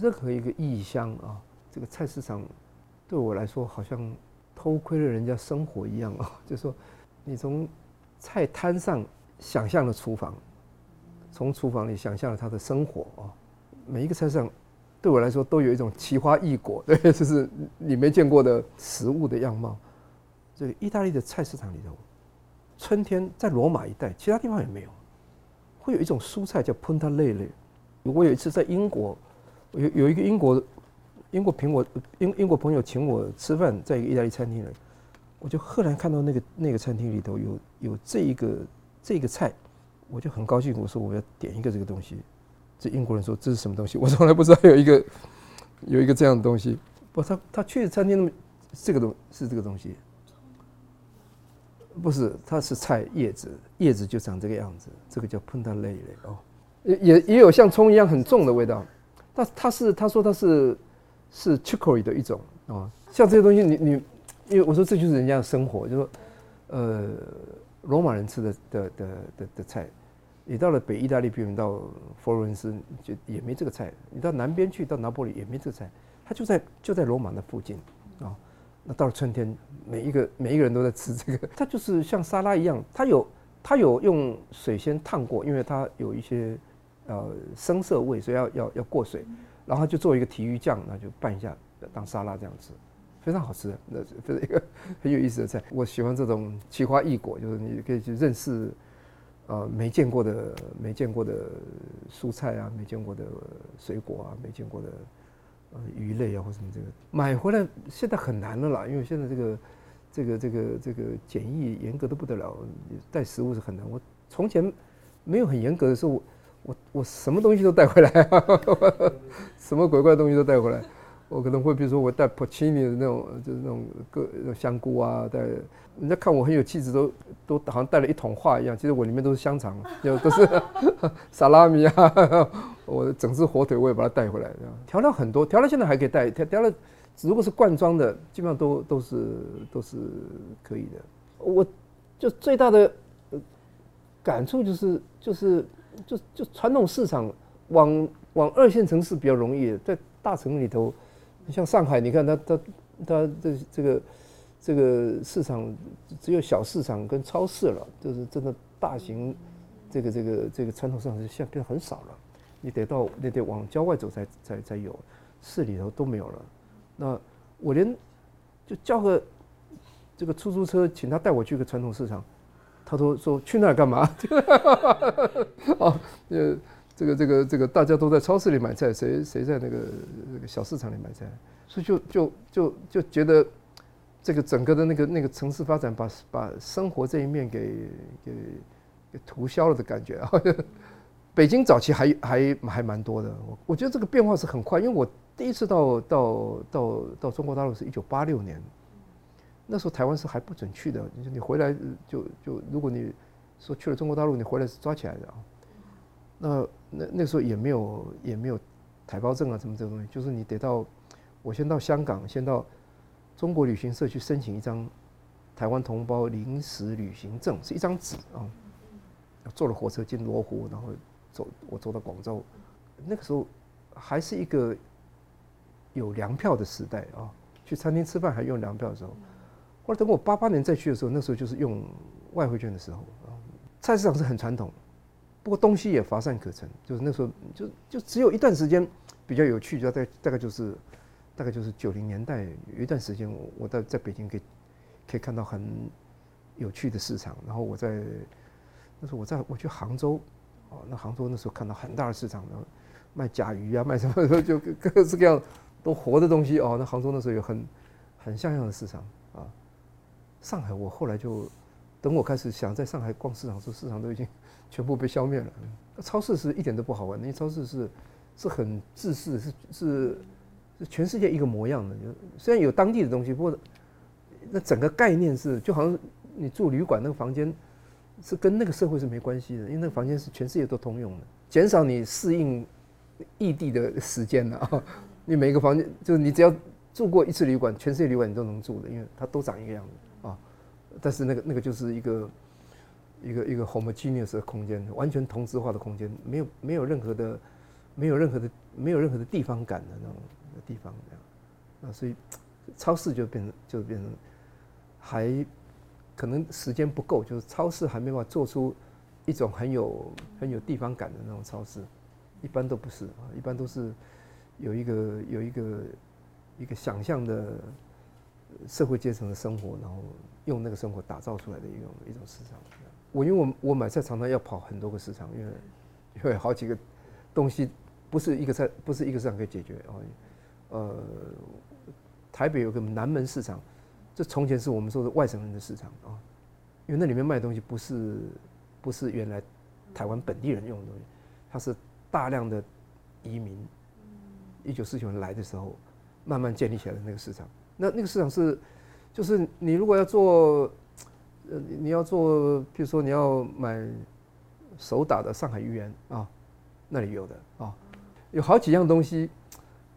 任何一个异乡啊，这个菜市场对我来说好像偷窥了人家生活一样啊。就是说你从菜摊上想象了厨房，从厨房里想象了他的生活啊。每一个菜市场对我来说都有一种奇花异果，对，就是你没见过的食物的样貌。这个意大利的菜市场里头，春天在罗马一带，其他地方也没有，会有一种蔬菜叫 punta l e l e 我有一次在英国，有有一个英国英国苹果英英国朋友请我吃饭，在一个意大利餐厅里，我就赫然看到那个那个餐厅里头有有这一个这个菜，我就很高兴，我说我要点一个这个东西。这英国人说这是什么东西？我从来不知道有一个有一个这样的东西。不，他他去餐厅那么，这个东是这个东西，不是，它是菜叶子，叶子就长这个样子，这个叫 punta l e l e 哦。也也也有像葱一样很重的味道，那它是他说它是是 chicory 的一种啊，像这些东西你你，因为我说这就是人家的生活，就说呃罗马人吃的的的的的菜，你到了北意大利，比如到佛罗伦斯就也没这个菜，你到南边去到拿破里也没这个菜，它就在就在罗马的附近啊，那到了春天，每一个每一个人都在吃这个，它就是像沙拉一样，它有它有用水先烫过，因为它有一些。呃，生涩味，所以要要要过水，然后就做一个提鱼酱，那就拌一下当沙拉这样吃，非常好吃的，那这是 一个很有意思的菜。我喜欢这种奇花异果，就是你可以去认识，呃，没见过的没见过的蔬菜啊，没见过的水果啊，没见过的呃鱼类啊或什么这个买回来现在很难了啦，因为现在这个这个这个这个检疫严格的不得了，带食物是很难。我从前没有很严格的时候。我我什么东西都带回来，什么鬼怪东西都带回来。我可能会比如说我带 porcini 的那种，就是那种个香菇啊，带人家看我很有气质，都都好像带了一桶画一样。其实我里面都是香肠，就都是 萨拉米啊，我整只火腿我也把它带回来。调料很多，调料现在还可以带。调调料如果是罐装的，基本上都都是都是可以的。我就最大的感触就是就是。就就传统市场往往二线城市比较容易，在大城里头，像上海，你看它它它这这个这个市场只有小市场跟超市了，就是真的大型这个这个这个传统市场是现在变很少了，你得到你得往郊外走才才才有，市里头都没有了。那我连就叫个这个出租车，请他带我去个传统市场。他都说去那儿干嘛？啊，呃，这个这个这个大家都在超市里买菜，谁谁在那个那个小市场里买菜？所以就就就就觉得这个整个的那个那个城市发展，把把生活这一面给给给涂消了的感觉啊。北京早期还还还蛮多的，我我觉得这个变化是很快，因为我第一次到到到到中国大陆是一九八六年。那时候台湾是还不准去的，你你回来就就如果你说去了中国大陆，你回来是抓起来的啊。那那那时候也没有也没有台胞证啊什么这个东西，就是你得到我先到香港，先到中国旅行社去申请一张台湾同胞临时旅行证，是一张纸啊。坐了火车进罗湖，然后走我走到广州，那个时候还是一个有粮票的时代啊，去餐厅吃饭还用粮票的时候。或者等我八八年再去的时候，那时候就是用外汇券的时候。菜市场是很传统，不过东西也乏善可陈。就是那时候就就只有一段时间比较有趣，就大概大概就是大概就是九零年代有一段时间，我我在在北京可以可以看到很有趣的市场。然后我在那时候我在我去杭州哦，那杭州那时候看到很大的市场，然后卖甲鱼啊，卖什么就各式各样都活的东西哦。那杭州那时候有很很像样的市场啊。上海，我后来就等我开始想在上海逛市场的时候，市场都已经 全部被消灭了。超市是一点都不好玩，那些超市是是很自私，是是是全世界一个模样的。虽然有当地的东西，不过那整个概念是就好像你住旅馆那个房间是跟那个社会是没关系的，因为那个房间是全世界都通用的，减少你适应异地的时间了啊。你每个房间就是你只要住过一次旅馆，全世界旅馆你都能住的，因为它都长一个样子。但是那个那个就是一个一个一个 homogeneous 的空间，完全同质化的空间，没有没有任何的没有任何的没有任何的地方感的那种地方这样，啊，所以超市就变成就变成还可能时间不够，就是超市还没办法做出一种很有很有地方感的那种超市，一般都不是啊，一般都是有一个有一个一个想象的社会阶层的生活，然后用那个生活打造出来的一种一种市场。我因为我我买菜常常要跑很多个市场，因为 因为好几个东西不是一个菜不是一个市场可以解决哦。呃，台北有个南门市场，这从前是我们说的外省人的市场啊，因为那里面卖的东西不是不是原来台湾本地人用的东西，它是大量的移民一九四九年来的时候慢慢建立起来的那个市场。那那个市场是就是你如果要做。呃，你要做，比如说你要买手打的上海芋圆啊，那里有的啊，有好几样东西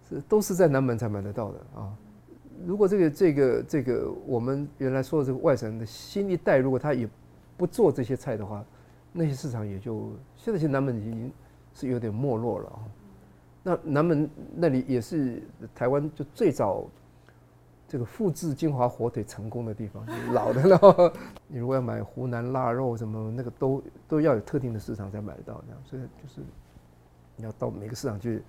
是都是在南门才买得到的啊。如果这个这个这个我们原来说的这个外省的新一代，如果他也不做这些菜的话，那些市场也就现在其实南门已经是有点没落了啊。那南门那里也是台湾就最早。这个复制金华火腿成功的地方，老的了。你如果要买湖南腊肉什么，那个都都要有特定的市场才买得到。这样，所以就是你要到每个市场去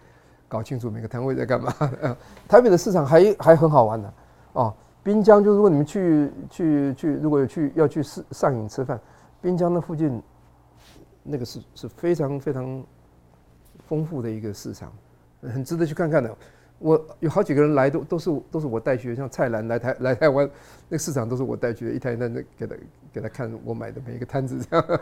搞清楚每个摊位在干嘛。台北的市场还还很好玩的哦。滨江就如果你们去去去，如果有去要去上上瘾吃饭，滨江那附近那个是是非常非常丰富的一个市场，很值得去看看的。我有好几个人来都都是都是我带去的，像蔡澜来台来台湾，那个市场都是我带去的，一台一台的给他给他看我买的每一个摊子这样。